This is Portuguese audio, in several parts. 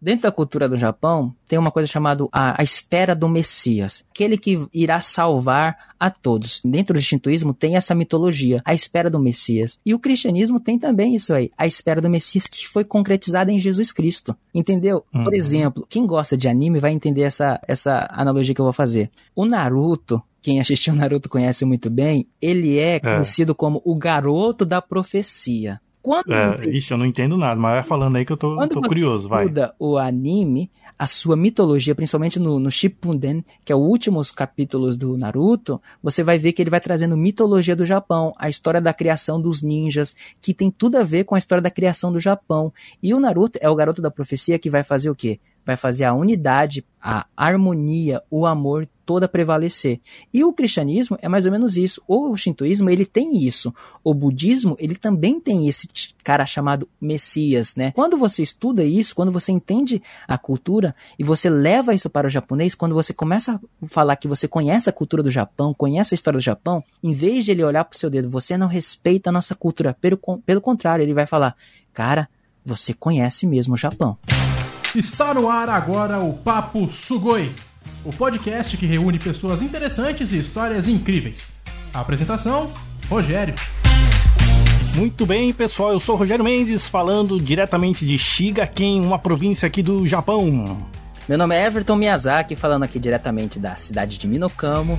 Dentro da cultura do Japão, tem uma coisa chamada a, a, espera do Messias, aquele que irá salvar a todos. Dentro do Shintoísmo tem essa mitologia, a espera do Messias. E o cristianismo tem também isso aí, a espera do Messias que foi concretizada em Jesus Cristo. Entendeu? Uhum. Por exemplo, quem gosta de anime vai entender essa, essa analogia que eu vou fazer. O Naruto, quem assistiu Naruto conhece muito bem, ele é, é. conhecido como o garoto da profecia. Quando é, você... Ixi, eu não entendo nada, mas vai falando aí que eu tô, Quando tô curioso, vai. Quando o anime, a sua mitologia, principalmente no, no Shippuden, que é o últimos capítulos do Naruto, você vai ver que ele vai trazendo mitologia do Japão, a história da criação dos ninjas, que tem tudo a ver com a história da criação do Japão. E o Naruto é o garoto da profecia que vai fazer o quê? Vai fazer a unidade, a harmonia, o amor toda prevalecer. E o cristianismo é mais ou menos isso. O shintoísmo, ele tem isso. O budismo, ele também tem esse cara chamado Messias, né? Quando você estuda isso, quando você entende a cultura e você leva isso para o japonês, quando você começa a falar que você conhece a cultura do Japão, conhece a história do Japão, em vez de ele olhar pro seu dedo, você não respeita a nossa cultura. Pelo, pelo contrário, ele vai falar, cara, você conhece mesmo o Japão. Está no ar agora o Papo Sugoi, o podcast que reúne pessoas interessantes e histórias incríveis. A apresentação: Rogério. Muito bem, pessoal, eu sou Rogério Mendes, falando diretamente de Shigaken, uma província aqui do Japão. Meu nome é Everton Miyazaki, falando aqui diretamente da cidade de Minokamo.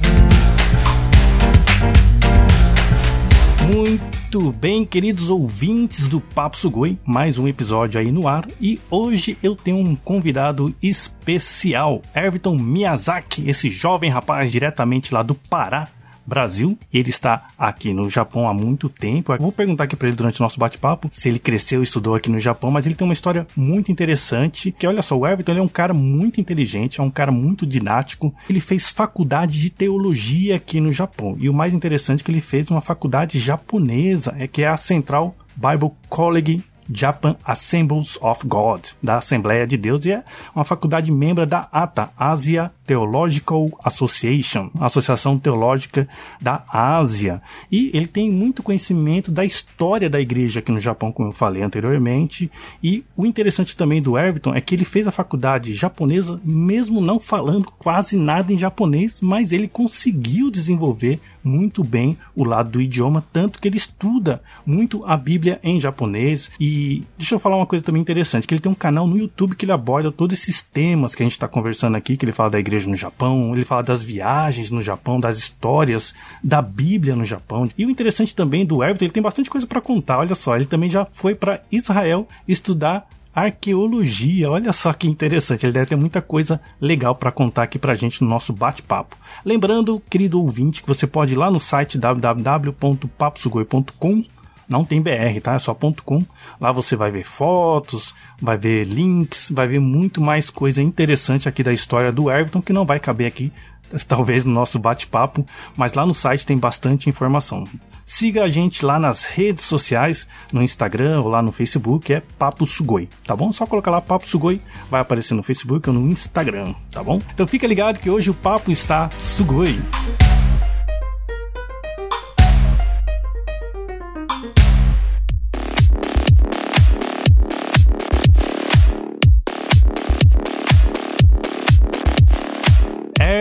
Muito bem, queridos ouvintes do Papo Sugoi, mais um episódio aí no ar e hoje eu tenho um convidado especial, Everton Miyazaki, esse jovem rapaz diretamente lá do Pará, Brasil. Ele está aqui no Japão há muito tempo. Eu vou perguntar aqui para ele durante o nosso bate-papo se ele cresceu e estudou aqui no Japão, mas ele tem uma história muito interessante. Que olha só, o Everton é um cara muito inteligente, é um cara muito didático. Ele fez faculdade de teologia aqui no Japão. E o mais interessante é que ele fez uma faculdade japonesa, é que é a Central Bible College Japan Assemblies of God, da Assembleia de Deus, e é uma faculdade membro da ATA, Asia Theological Association, Associação Teológica da Ásia. E ele tem muito conhecimento da história da igreja aqui no Japão, como eu falei anteriormente. E o interessante também do Everton é que ele fez a faculdade japonesa, mesmo não falando quase nada em japonês, mas ele conseguiu desenvolver muito bem o lado do idioma, tanto que ele estuda muito a Bíblia em japonês. E deixa eu falar uma coisa também interessante, que ele tem um canal no YouTube que ele aborda todos esses temas que a gente está conversando aqui, que ele fala da igreja no Japão, ele fala das viagens no Japão, das histórias da Bíblia no Japão. E o interessante também do Everton, ele tem bastante coisa para contar. Olha só, ele também já foi para Israel estudar arqueologia. Olha só que interessante, ele deve ter muita coisa legal para contar aqui pra gente no nosso bate-papo. Lembrando, querido ouvinte, que você pode ir lá no site www.paposugoi.com não tem BR, tá? É só .com. Lá você vai ver fotos, vai ver links, vai ver muito mais coisa interessante aqui da história do Everton que não vai caber aqui, talvez no nosso bate-papo, mas lá no site tem bastante informação. Siga a gente lá nas redes sociais, no Instagram ou lá no Facebook, é Papo Sugoi, tá bom? Só colocar lá Papo Sugoi, vai aparecer no Facebook ou no Instagram, tá bom? Então fica ligado que hoje o papo está Sugoi.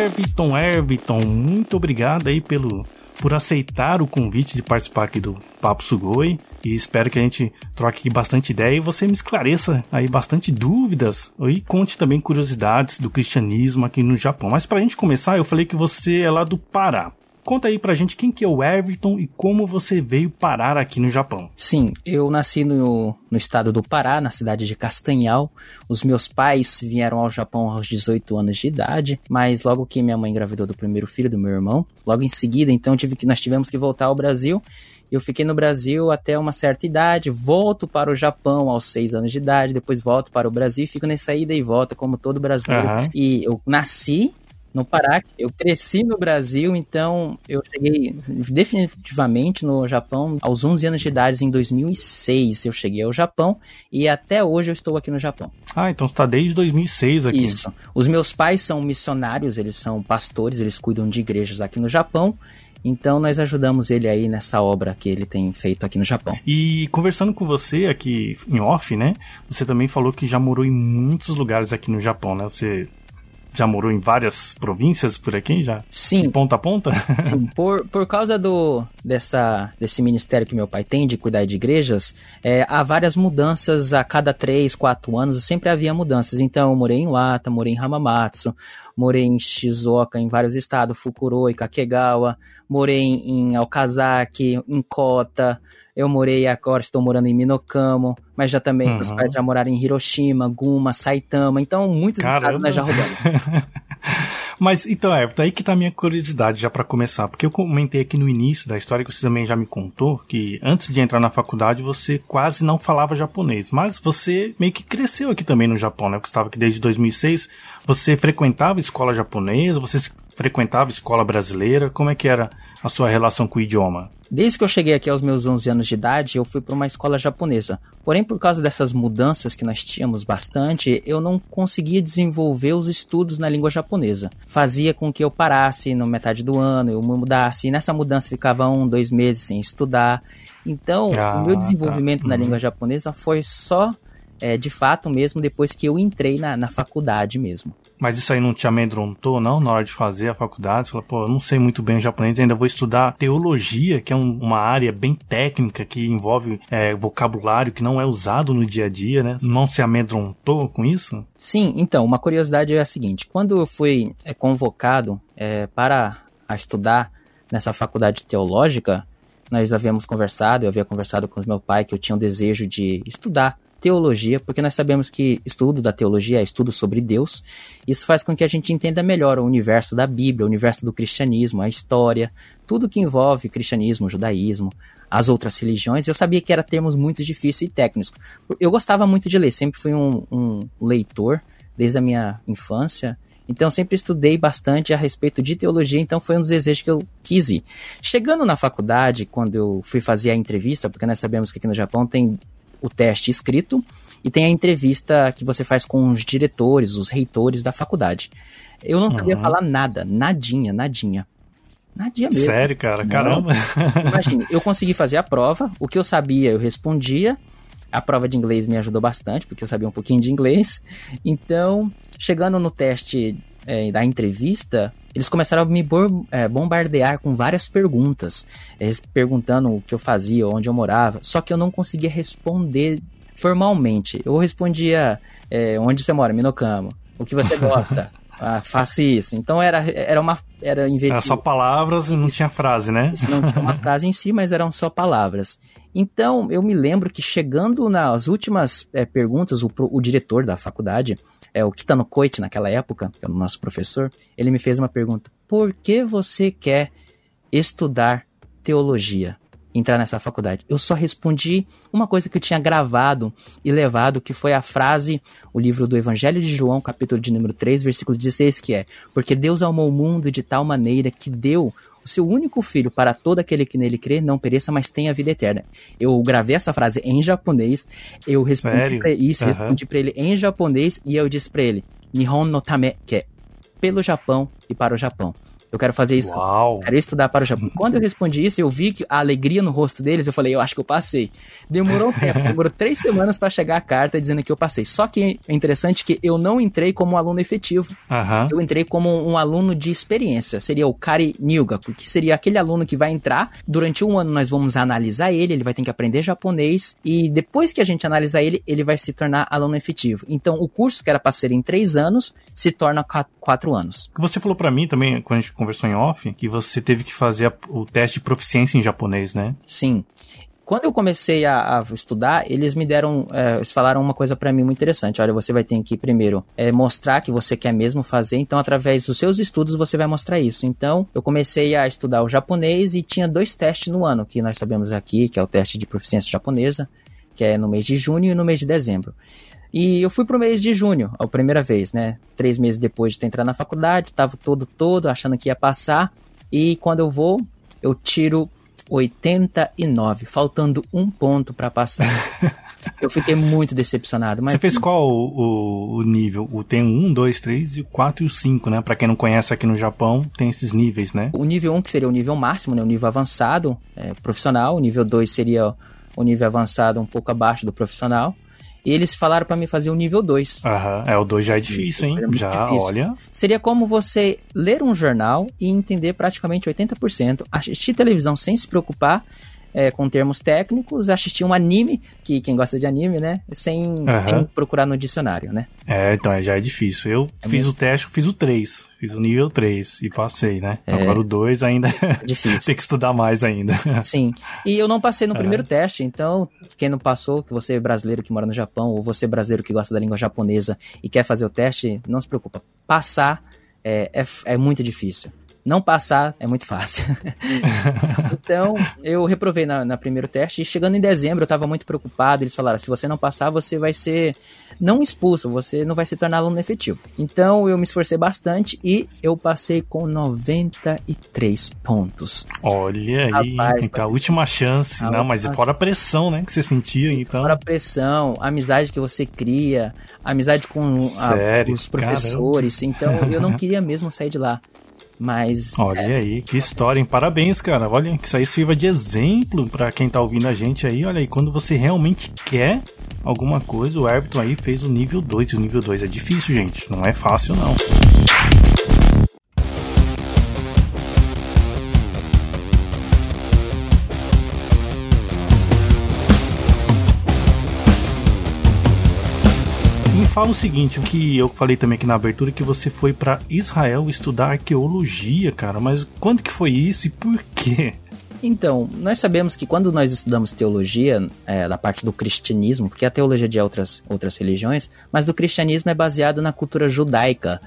Everton, Everton, muito obrigado aí pelo por aceitar o convite de participar aqui do Papo Sugoi e espero que a gente troque bastante ideia e você me esclareça aí bastante dúvidas e conte também curiosidades do cristianismo aqui no Japão. Mas para a gente começar, eu falei que você é lá do Pará. Conta aí pra gente quem que é o Everton e como você veio parar aqui no Japão. Sim, eu nasci no, no estado do Pará, na cidade de Castanhal. Os meus pais vieram ao Japão aos 18 anos de idade, mas logo que minha mãe engravidou do primeiro filho do meu irmão, logo em seguida, então tive que, nós tivemos que voltar ao Brasil. Eu fiquei no Brasil até uma certa idade, volto para o Japão aos seis anos de idade, depois volto para o Brasil e fico nessa ida e volta, como todo brasileiro. Uhum. E eu nasci no Pará. Eu cresci no Brasil, então eu cheguei definitivamente no Japão aos 11 anos de idade, em 2006. Eu cheguei ao Japão e até hoje eu estou aqui no Japão. Ah, então você está desde 2006 aqui. Isso. Os meus pais são missionários, eles são pastores, eles cuidam de igrejas aqui no Japão. Então nós ajudamos ele aí nessa obra que ele tem feito aqui no Japão. E conversando com você aqui em off, né? Você também falou que já morou em muitos lugares aqui no Japão, né? Você já morou em várias províncias por aqui já? Sim. De ponta a ponta? Sim. Por, por causa do, dessa, desse ministério que meu pai tem de cuidar de igrejas, é, há várias mudanças a cada três, quatro anos, sempre havia mudanças. Então eu morei em Wata, morei em Hamamatsu, morei em Shizuoka, em vários estados, Fukuro e Kakegawa, morei em Okazaki, em Kota, eu morei agora, estou morando em Minokamo, mas já também, uhum. meus pais já moraram em Hiroshima, Guma, Saitama, então muitos estados nós já rodamos. Mas então, é, aí que tá a minha curiosidade já para começar, porque eu comentei aqui no início da história que você também já me contou que antes de entrar na faculdade você quase não falava japonês, mas você meio que cresceu aqui também no Japão, né? Porque estava aqui desde 2006. Você frequentava escola japonesa, você frequentava escola brasileira, como é que era a sua relação com o idioma? Desde que eu cheguei aqui aos meus 11 anos de idade, eu fui para uma escola japonesa. Porém, por causa dessas mudanças que nós tínhamos bastante, eu não conseguia desenvolver os estudos na língua japonesa. Fazia com que eu parasse no metade do ano, eu mudasse, e nessa mudança ficava um, dois meses sem estudar. Então, ah, o meu desenvolvimento tá. na uhum. língua japonesa foi só, é, de fato mesmo, depois que eu entrei na, na faculdade mesmo. Mas isso aí não te amedrontou, não, na hora de fazer a faculdade? Você falou, pô, eu não sei muito bem o japonês, ainda vou estudar teologia, que é um, uma área bem técnica, que envolve é, vocabulário que não é usado no dia a dia, né? Não se amedrontou com isso? Sim, então, uma curiosidade é a seguinte: quando eu fui é, convocado é, para estudar nessa faculdade teológica, nós havíamos conversado, eu havia conversado com meu pai que eu tinha um desejo de estudar teologia, porque nós sabemos que estudo da teologia é estudo sobre Deus. Isso faz com que a gente entenda melhor o universo da Bíblia, o universo do cristianismo, a história, tudo que envolve cristianismo, judaísmo, as outras religiões. Eu sabia que eram termos muito difíceis e técnicos. Eu gostava muito de ler, sempre fui um, um leitor desde a minha infância. Então sempre estudei bastante a respeito de teologia, então foi um dos desejos que eu quis ir. Chegando na faculdade, quando eu fui fazer a entrevista, porque nós sabemos que aqui no Japão tem o teste escrito e tem a entrevista que você faz com os diretores, os reitores da faculdade. Eu não sabia uhum. falar nada, nadinha, nadinha. Nadinha mesmo. Sério, cara? Não. Caramba. Imagine, eu consegui fazer a prova, o que eu sabia eu respondia. A prova de inglês me ajudou bastante, porque eu sabia um pouquinho de inglês. Então, chegando no teste é, da entrevista, eles começaram a me é, bombardear com várias perguntas, é, perguntando o que eu fazia, onde eu morava, só que eu não conseguia responder formalmente. Eu respondia é, onde você mora, Minocamo, o que você gosta. ah, faça isso. Então era, era uma. Era, era só palavras e não tinha frase, né? Isso não tinha uma frase em si, mas eram só palavras. Então eu me lembro que chegando nas últimas é, perguntas, o, o diretor da faculdade é, o Kitano Koichi naquela época, que é o nosso professor, ele me fez uma pergunta: por que você quer estudar teologia? Entrar nessa faculdade. Eu só respondi uma coisa que eu tinha gravado e levado, que foi a frase, o livro do Evangelho de João, capítulo de número 3, versículo 16, que é: Porque Deus amou o mundo de tal maneira que deu o seu único filho para todo aquele que nele crê não pereça, mas tenha vida eterna. Eu gravei essa frase em japonês, eu respondi para isso, uhum. respondi para ele em japonês e eu disse para ele Nihon no tame, que é pelo Japão e para o Japão. Eu quero fazer isso. Uau. Quero estudar para o Japão. Quando eu respondi isso, eu vi que a alegria no rosto deles, eu falei, eu acho que eu passei. Demorou um tempo, demorou três semanas para chegar a carta dizendo que eu passei. Só que é interessante que eu não entrei como aluno efetivo. Uhum. Eu entrei como um aluno de experiência. Seria o Kari Nyugaku, que seria aquele aluno que vai entrar. Durante um ano nós vamos analisar ele, ele vai ter que aprender japonês. E depois que a gente analisar ele, ele vai se tornar aluno efetivo. Então o curso que era para ser em três anos se torna quatro anos. Você falou para mim também, quando a gente conversou em off que você teve que fazer a, o teste de proficiência em japonês, né? Sim. Quando eu comecei a, a estudar, eles me deram, é, eles falaram uma coisa para mim muito interessante. Olha, você vai ter que primeiro é, mostrar que você quer mesmo fazer. Então, através dos seus estudos, você vai mostrar isso. Então, eu comecei a estudar o japonês e tinha dois testes no ano que nós sabemos aqui, que é o teste de proficiência japonesa, que é no mês de junho e no mês de dezembro. E eu fui pro mês de junho, a primeira vez, né? Três meses depois de ter entrado na faculdade, tava todo todo, achando que ia passar. E quando eu vou, eu tiro 89, faltando um ponto para passar. eu fiquei muito decepcionado. Mas... Você fez qual o, o, nível? O, tem o 1, 2, 3 e o 4 e o 5, né? Pra quem não conhece aqui no Japão, tem esses níveis, né? O nível 1 que seria o nível máximo, né? O nível avançado, é, profissional. O nível 2 seria o nível avançado um pouco abaixo do profissional. E eles falaram para mim fazer o nível 2. Aham, é, o 2 já é difícil, hein? É já, difícil. olha. Seria como você ler um jornal e entender praticamente 80%, assistir televisão sem se preocupar é, com termos técnicos, assistir um anime, que quem gosta de anime, né? Sem, uhum. sem procurar no dicionário, né? É, então já é difícil. Eu é fiz mesmo? o teste, fiz o 3, fiz o nível 3 e passei, né? É. Agora o 2 ainda é difícil. tem que estudar mais ainda. Sim. E eu não passei no primeiro teste, então quem não passou, que você é brasileiro que mora no Japão, ou você é brasileiro que gosta da língua japonesa e quer fazer o teste, não se preocupa. Passar é, é, é muito difícil. Não passar é muito fácil. então, eu reprovei na, na, primeiro teste e chegando em dezembro eu estava muito preocupado. Eles falaram: se você não passar, você vai ser não expulso, você não vai se tornar aluno efetivo. Então, eu me esforcei bastante e eu passei com 93 pontos. Olha aí, Rapaz, então, a última chance. A não, mas fora a pressão, né, que você sentia, então. Fora a pressão, a amizade que você cria, a amizade com a, os professores. Caramba. Então, eu não queria mesmo sair de lá. Mas. Olha é... aí, que história, hein? Parabéns, cara. Olha, que isso aí sirva de exemplo para quem tá ouvindo a gente aí. Olha aí, quando você realmente quer alguma coisa, o Everton aí fez o nível 2. E o nível 2 é difícil, gente. Não é fácil, não. Fala o seguinte, o que eu falei também aqui na abertura, que você foi para Israel estudar arqueologia, cara. Mas quando que foi isso e por quê? Então, nós sabemos que quando nós estudamos teologia, é, da parte do cristianismo, porque a teologia de outras, outras religiões, mas do cristianismo é baseado na cultura judaica,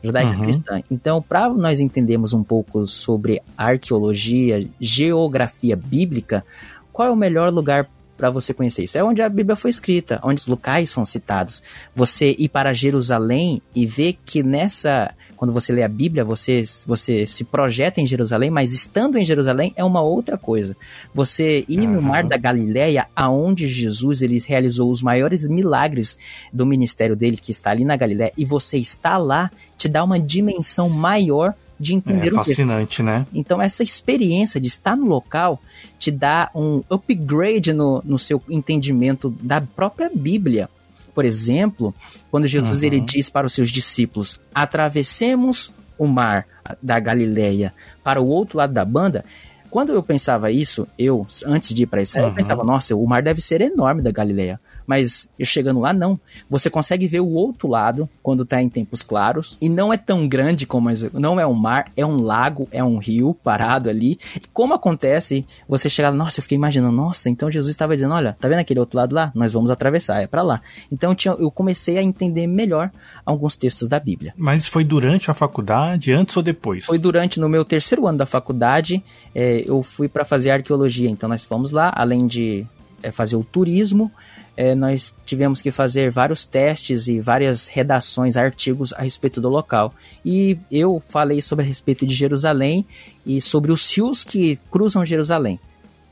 judaica uhum. cristã. Então, para nós entendermos um pouco sobre arqueologia, geografia bíblica, qual é o melhor lugar para você conhecer isso. É onde a Bíblia foi escrita, onde os locais são citados. Você ir para Jerusalém e ver que nessa, quando você lê a Bíblia, você, você se projeta em Jerusalém, mas estando em Jerusalém é uma outra coisa. Você ir uhum. no Mar da Galileia, aonde Jesus ele realizou os maiores milagres do ministério dele, que está ali na Galileia, e você está lá, te dá uma dimensão maior de entender é, o fascinante, né? Então essa experiência de estar no local te dá um upgrade no, no seu entendimento da própria Bíblia. Por exemplo, quando Jesus uhum. ele diz para os seus discípulos: atravessemos o mar da Galileia para o outro lado da banda, quando eu pensava isso, eu, antes de ir para Israel, uhum. eu pensava, nossa, o mar deve ser enorme da Galileia. Mas chegando lá, não. Você consegue ver o outro lado quando tá em tempos claros. E não é tão grande como. Não é um mar, é um lago, é um rio parado ali. E como acontece, você chega lá, nossa, eu fiquei imaginando, nossa, então Jesus estava dizendo: olha, tá vendo aquele outro lado lá? Nós vamos atravessar, é para lá. Então eu comecei a entender melhor alguns textos da Bíblia. Mas foi durante a faculdade, antes ou depois? Foi durante, no meu terceiro ano da faculdade, é, eu fui para fazer arqueologia. Então nós fomos lá, além de é, fazer o turismo, é, nós tivemos que fazer vários testes e várias redações, artigos a respeito do local. E eu falei sobre a respeito de Jerusalém e sobre os rios que cruzam Jerusalém.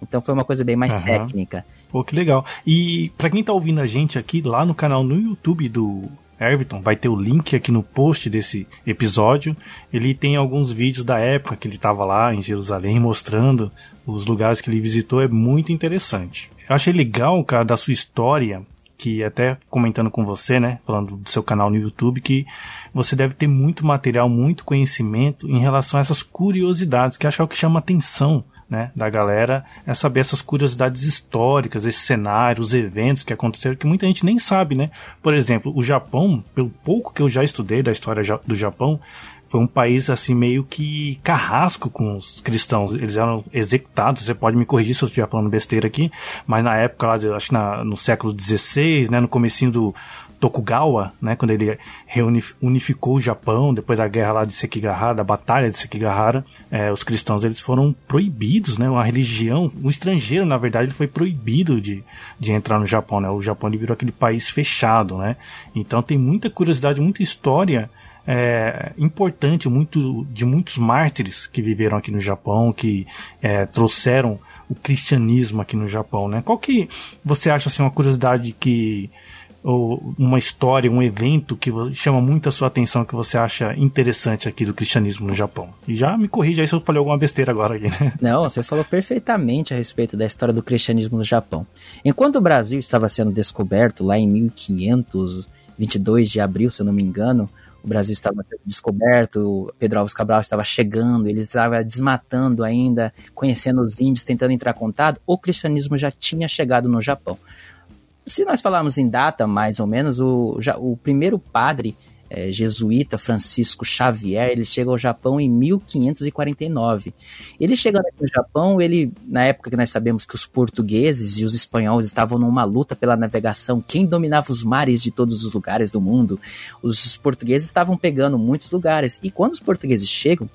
Então foi uma coisa bem mais uhum. técnica. Pô, que legal. E para quem tá ouvindo a gente aqui lá no canal no YouTube do Everton, vai ter o link aqui no post desse episódio. Ele tem alguns vídeos da época que ele estava lá em Jerusalém mostrando os lugares que ele visitou, é muito interessante. Eu achei legal, cara, da sua história, que até comentando com você, né, falando do seu canal no YouTube, que você deve ter muito material, muito conhecimento em relação a essas curiosidades, que acho que é o que chama atenção né, da galera é saber essas curiosidades históricas, esse cenário, os eventos que aconteceram, que muita gente nem sabe, né? Por exemplo, o Japão, pelo pouco que eu já estudei da história do Japão, foi um país assim meio que carrasco com os cristãos. Eles eram executados. Você pode me corrigir se eu estiver falando besteira aqui, mas na época lá, acho que na, no século XVI, né, no comecinho do, Tokugawa, né, quando ele reunificou o Japão depois da guerra lá de Sekigahara, da batalha de Sekigahara, é, os cristãos eles foram proibidos, né, uma religião, o estrangeiro na verdade ele foi proibido de, de entrar no Japão, né, o Japão virou aquele país fechado, né, então tem muita curiosidade, muita história é, importante muito de muitos mártires que viveram aqui no Japão, que é, trouxeram o cristianismo aqui no Japão, né? Qual que você acha assim uma curiosidade que ou uma história, um evento que chama muito a sua atenção, que você acha interessante aqui do cristianismo no Japão? E já me corrija aí se eu falei alguma besteira agora aqui, né? Não, você falou perfeitamente a respeito da história do cristianismo no Japão. Enquanto o Brasil estava sendo descoberto lá em 1522 de abril, se eu não me engano, o Brasil estava sendo descoberto, Pedro Alves Cabral estava chegando, ele estava desmatando ainda, conhecendo os índios, tentando entrar em contato, o cristianismo já tinha chegado no Japão. Se nós falarmos em data, mais ou menos, o, já, o primeiro padre é, jesuíta Francisco Xavier, ele chega ao Japão em 1549. Ele chegando aqui no Japão, ele, na época que nós sabemos que os portugueses e os espanhóis estavam numa luta pela navegação, quem dominava os mares de todos os lugares do mundo, os portugueses estavam pegando muitos lugares. E quando os portugueses chegam,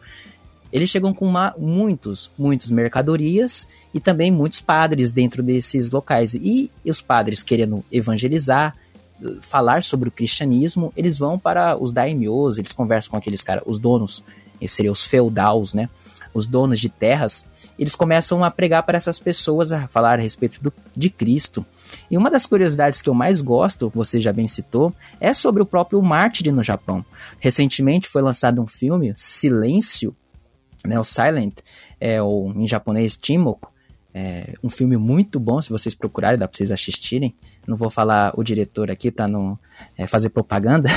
eles chegam com uma, muitos, muitos mercadorias e também muitos padres dentro desses locais. E os padres querendo evangelizar, falar sobre o cristianismo, eles vão para os daimyos, eles conversam com aqueles caras, os donos, seriam os feudaus, né? Os donos de terras, eles começam a pregar para essas pessoas, a falar a respeito do, de Cristo. E uma das curiosidades que eu mais gosto, você já bem citou, é sobre o próprio mártir no Japão. Recentemente foi lançado um filme, Silêncio, né, o Silent, é, ou em japonês, Chimoko, é um filme muito bom, se vocês procurarem, dá pra vocês assistirem. Não vou falar o diretor aqui para não é, fazer propaganda.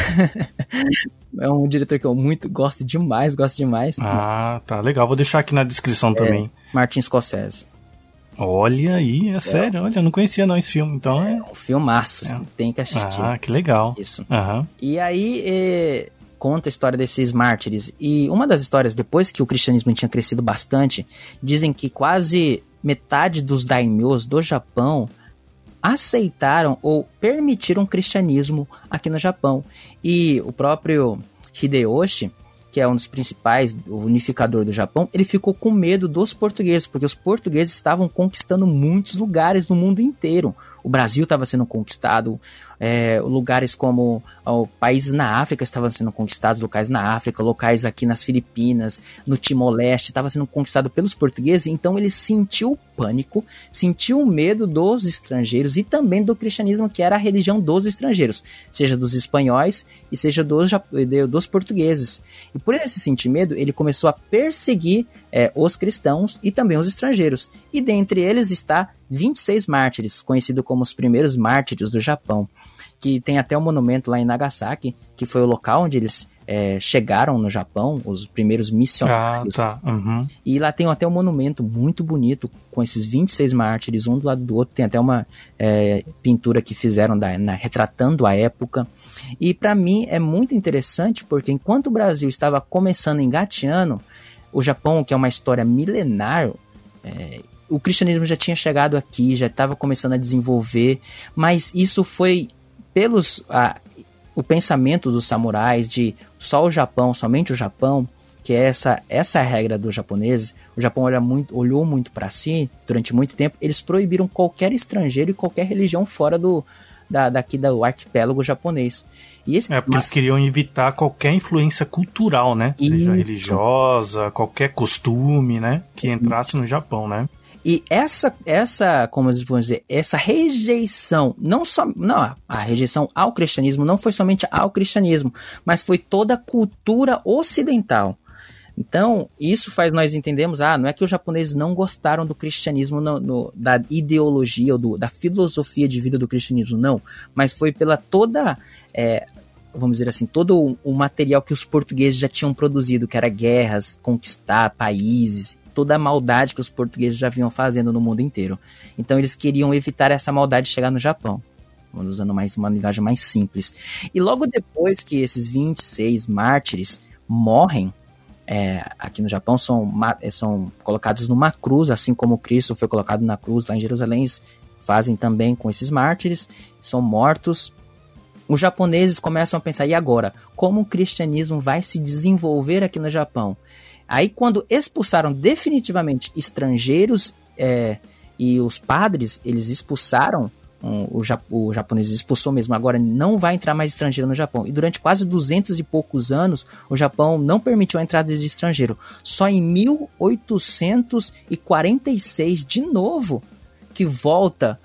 é um diretor que eu muito gosto demais, gosto demais. Ah, tá, legal. Vou deixar aqui na descrição é, também. Martin Scorsese. Olha aí, é, é sério, olha, eu não conhecia não esse filme, então é... É um filmaço, é. tem que assistir. Ah, que legal. Isso. Uhum. E aí, é, conta a história desses mártires. E uma das histórias, depois que o cristianismo tinha crescido bastante, dizem que quase metade dos daimyos do Japão aceitaram ou permitiram o cristianismo aqui no Japão. E o próprio Hideyoshi, que é um dos principais unificador do Japão, ele ficou com medo dos portugueses, porque os portugueses estavam conquistando muitos lugares no mundo inteiro. O Brasil estava sendo conquistado, é, lugares como ó, países na África estavam sendo conquistados, locais na África, locais aqui nas Filipinas, no Timor-Leste, estava sendo conquistado pelos portugueses, então ele sentiu pânico, sentiu medo dos estrangeiros e também do cristianismo, que era a religião dos estrangeiros, seja dos espanhóis e seja dos, dos portugueses. E por ele se sentir medo, ele começou a perseguir é, os cristãos e também os estrangeiros. E dentre eles está 26 mártires, conhecido como os primeiros mártires do Japão que tem até um monumento lá em Nagasaki, que foi o local onde eles é, chegaram no Japão, os primeiros missionários. Ah, tá. Uhum. E lá tem até um monumento muito bonito, com esses 26 mártires, um do lado do outro. Tem até uma é, pintura que fizeram da, na, retratando a época. E para mim é muito interessante, porque enquanto o Brasil estava começando engateando, o Japão, que é uma história milenar, é, o cristianismo já tinha chegado aqui, já estava começando a desenvolver, mas isso foi pelos a, o pensamento dos samurais de só o Japão, somente o Japão, que é essa essa é a regra dos japoneses. O Japão olha muito, olhou muito para si durante muito tempo. Eles proibiram qualquer estrangeiro e qualquer religião fora do da, daqui do arquipélago japonês. E esse, é porque eles queriam evitar qualquer influência cultural, né? Isso. Seja religiosa, qualquer costume, né? Que entrasse no Japão, né? E essa, essa, como vão dizer, essa rejeição, não só, não, a rejeição ao cristianismo não foi somente ao cristianismo, mas foi toda a cultura ocidental. Então, isso faz nós entendemos, ah, não é que os japoneses não gostaram do cristianismo, no, no, da ideologia, ou do, da filosofia de vida do cristianismo, não, mas foi pela toda, é, vamos dizer assim, todo o material que os portugueses já tinham produzido, que era guerras, conquistar países, toda a maldade que os portugueses já vinham fazendo no mundo inteiro. Então eles queriam evitar essa maldade de chegar no Japão. Usando mais uma linguagem mais simples. E logo depois que esses 26 mártires morrem, é, aqui no Japão são, é, são colocados numa cruz, assim como Cristo foi colocado na cruz lá em Jerusalém, fazem também com esses mártires, são mortos. Os japoneses começam a pensar, e agora? Como o cristianismo vai se desenvolver aqui no Japão? Aí, quando expulsaram definitivamente estrangeiros é, e os padres, eles expulsaram um, o, o, japonês expulsou mesmo, agora não vai entrar mais estrangeiro no Japão. E durante quase 200 e poucos anos, o Japão não permitiu a entrada de estrangeiro. Só em 1846, de novo, que volta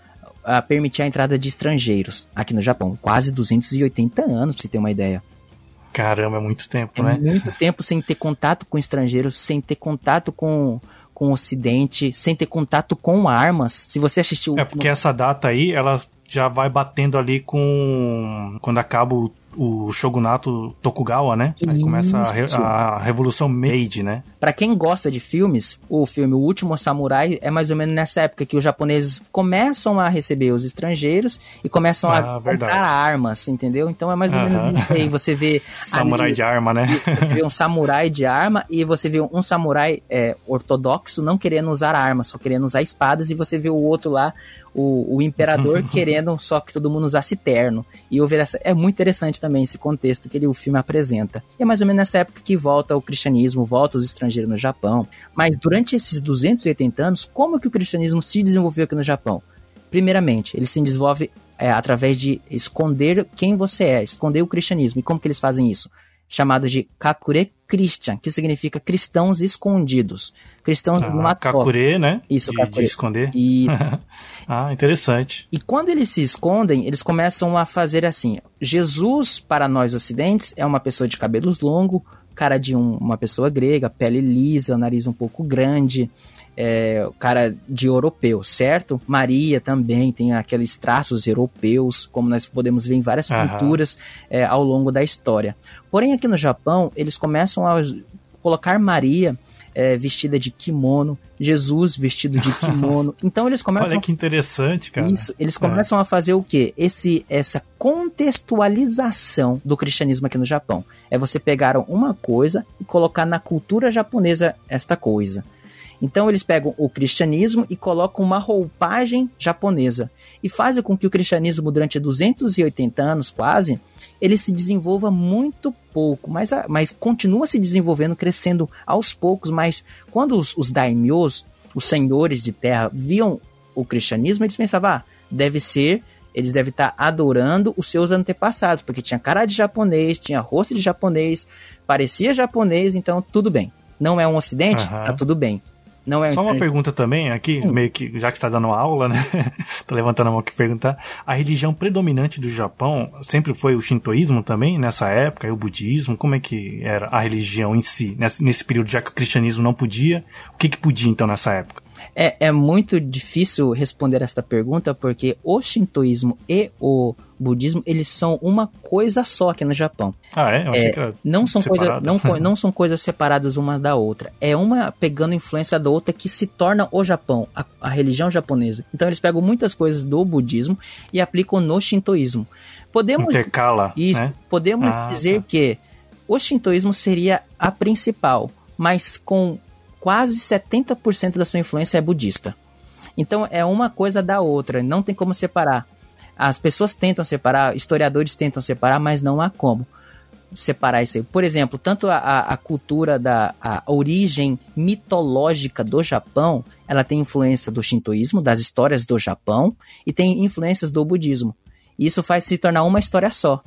a permitir a entrada de estrangeiros aqui no Japão. Quase 280 anos, pra você ter uma ideia. Caramba, é muito tempo, é né? Muito tempo sem ter contato com estrangeiros, sem ter contato com, com o Ocidente, sem ter contato com armas. Se você assistiu. É porque essa data aí, ela já vai batendo ali com. Quando acaba o o shogunato Tokugawa, né? Aí começa a, re a, Revolução Meiji, né? Para quem gosta de filmes, o filme O Último Samurai é mais ou menos nessa época que os japoneses começam a receber os estrangeiros e começam ah, a verdade. comprar armas, entendeu? Então é mais ou menos isso aí. Você vê... samurai ali, de arma, né? Você vê um samurai de arma e você vê um samurai é, ortodoxo não querendo usar armas, só querendo usar espadas e você vê o outro lá o, o imperador querendo só que todo mundo usasse terno. E houve essa, é muito interessante também esse contexto que ele, o filme apresenta. E é mais ou menos nessa época que volta o cristianismo, volta os estrangeiros no Japão. Mas durante esses 280 anos, como que o cristianismo se desenvolveu aqui no Japão? Primeiramente, ele se desenvolve é, através de esconder quem você é, esconder o cristianismo. E como que eles fazem isso? chamado de Kakure Christian, que significa cristãos escondidos. Cristãos ah, numa Kakure, né? Isso, de, Kakure. De esconder. E... ah, interessante. E quando eles se escondem, eles começam a fazer assim. Jesus, para nós ocidentes, é uma pessoa de cabelos longos, cara de um, uma pessoa grega, pele lisa, nariz um pouco grande, é, cara de europeu, certo? Maria também tem aqueles traços europeus, como nós podemos ver em várias uhum. culturas é, ao longo da história. Porém, aqui no Japão, eles começam a colocar Maria é, vestida de kimono, Jesus vestido de kimono. Então eles começam. Olha que interessante, cara. Isso. Eles começam é. a fazer o quê? Esse, essa contextualização do cristianismo aqui no Japão. É você pegar uma coisa e colocar na cultura japonesa esta coisa. Então eles pegam o cristianismo e colocam uma roupagem japonesa e fazem com que o cristianismo durante 280 anos quase ele se desenvolva muito pouco, mas, mas continua se desenvolvendo, crescendo aos poucos, mas quando os, os daimyos, os senhores de terra, viam o cristianismo, eles pensavam, ah, deve ser eles devem estar adorando os seus antepassados, porque tinha cara de japonês, tinha rosto de japonês, parecia japonês, então tudo bem. Não é um ocidente? Uhum. Tá tudo bem. Não é Só uma pergunta também aqui, Sim. meio que já que está dando aula, né? Tô levantando a mão aqui perguntar. A religião predominante do Japão sempre foi o shintoísmo também nessa época, e o budismo. Como é que era a religião em si nesse, nesse período, já que o cristianismo não podia? O que que podia então nessa época? É, é muito difícil responder esta pergunta porque o shintoísmo e o budismo eles são uma coisa só aqui no Japão. Ah, é? Eu achei é, que era não são coisas não, não são coisas separadas uma da outra. É uma pegando influência da outra que se torna o Japão, a, a religião japonesa. Então eles pegam muitas coisas do budismo e aplicam no shintoísmo. Podemos Intercala, isso, né? podemos ah, dizer tá. que o shintoísmo seria a principal, mas com quase 70% da sua influência é budista. Então é uma coisa da outra, não tem como separar. As pessoas tentam separar, historiadores tentam separar, mas não há como separar isso aí. Por exemplo, tanto a, a cultura da a origem mitológica do Japão, ela tem influência do shintoísmo, das histórias do Japão, e tem influências do budismo. E isso faz se tornar uma história só.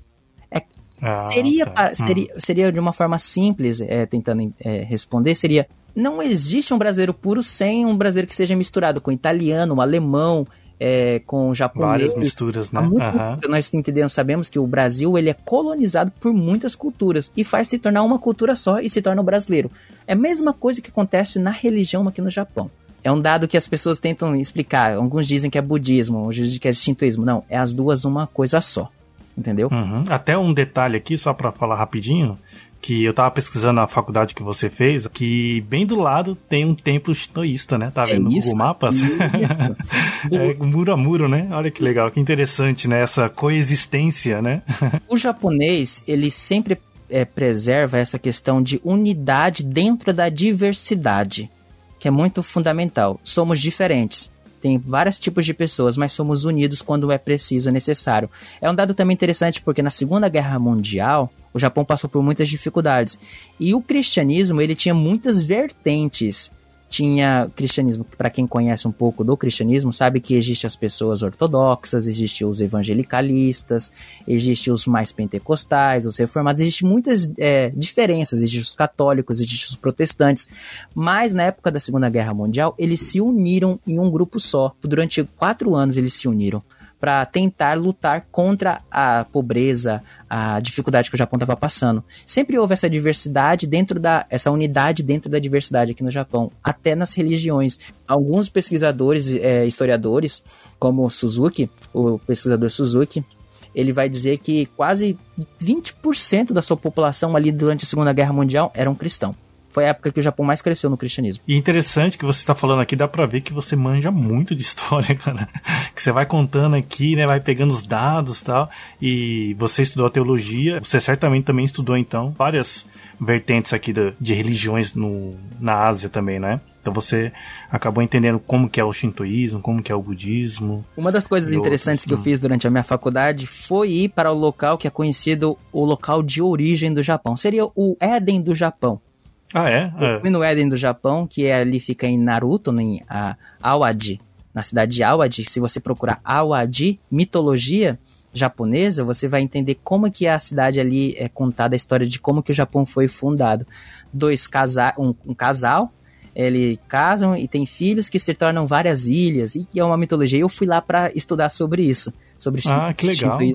É, ah, seria, tá. seria, hum. seria de uma forma simples, é, tentando é, responder, seria não existe um brasileiro puro sem um brasileiro que seja misturado com italiano, alemão, é, com japonês. Várias misturas, né? Uhum. Nós entendemos, sabemos que o Brasil ele é colonizado por muitas culturas e faz se tornar uma cultura só e se torna o brasileiro. É a mesma coisa que acontece na religião aqui no Japão. É um dado que as pessoas tentam explicar. Alguns dizem que é budismo, outros dizem que é shintoísmo. Não, é as duas uma coisa só. Entendeu? Uhum. Até um detalhe aqui, só para falar rapidinho que eu tava pesquisando na faculdade que você fez, que bem do lado tem um templo shintoísta, né? Tá vendo é no Google Mapas? é muro a muro, né? Olha que legal, que interessante, né? Essa coexistência, né? o japonês, ele sempre é, preserva essa questão de unidade dentro da diversidade, que é muito fundamental. Somos diferentes tem vários tipos de pessoas, mas somos unidos quando é preciso, é necessário. É um dado também interessante porque na Segunda Guerra Mundial, o Japão passou por muitas dificuldades. E o cristianismo, ele tinha muitas vertentes tinha cristianismo. Para quem conhece um pouco do cristianismo, sabe que existe as pessoas ortodoxas, existe os evangelicalistas, existe os mais pentecostais, os reformados, existe muitas é, diferenças, existe os católicos, existe os protestantes. Mas na época da Segunda Guerra Mundial, eles se uniram em um grupo só. Durante quatro anos eles se uniram para tentar lutar contra a pobreza, a dificuldade que o Japão estava passando. Sempre houve essa diversidade dentro da essa unidade dentro da diversidade aqui no Japão, até nas religiões. Alguns pesquisadores, é, historiadores, como Suzuki, o pesquisador Suzuki, ele vai dizer que quase 20% da sua população ali durante a Segunda Guerra Mundial eram cristãos foi a época que o Japão mais cresceu no cristianismo. E interessante que você está falando aqui, dá pra ver que você manja muito de história, cara. Que você vai contando aqui, né? Vai pegando os dados e tal. E você estudou a teologia, você certamente também estudou, então, várias vertentes aqui de, de religiões no, na Ásia também, né? Então você acabou entendendo como que é o shintoísmo, como que é o budismo. Uma das coisas interessantes outros, que eu fiz durante a minha faculdade foi ir para o local que é conhecido o local de origem do Japão. Seria o Éden do Japão. Ah, é? Eu fui no Éden do Japão, que é, ali fica em Naruto, em a, Awadi, na cidade de Awadi. Se você procurar Awadi, mitologia japonesa, você vai entender como que a cidade ali é contada, a história de como que o Japão foi fundado. Dois casal, um, um casal, eles casam e têm filhos que se tornam várias ilhas, e é uma mitologia. Eu fui lá para estudar sobre isso, sobre ah, que legal, e,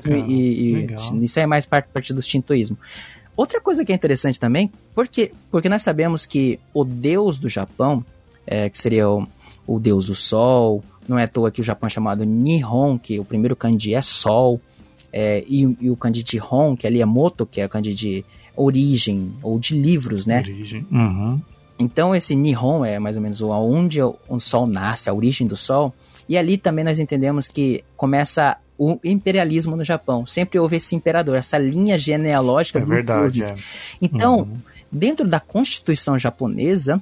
e legal. isso é mais parte, parte do shintoísmo. Outra coisa que é interessante também, porque, porque nós sabemos que o deus do Japão, é, que seria o, o deus do sol, não é à toa que o Japão é chamado Nihon, que o primeiro kanji é sol, é, e, e, o kanji de Hon, que ali é moto, que é o kanji de origem, ou de livros, né? Origem. Uhum. Então esse Nihon é mais ou menos onde o sol nasce, a origem do sol. E ali também nós entendemos que começa o imperialismo no Japão. Sempre houve esse imperador, essa linha genealógica. É verdade. É. Então, uhum. dentro da Constituição japonesa,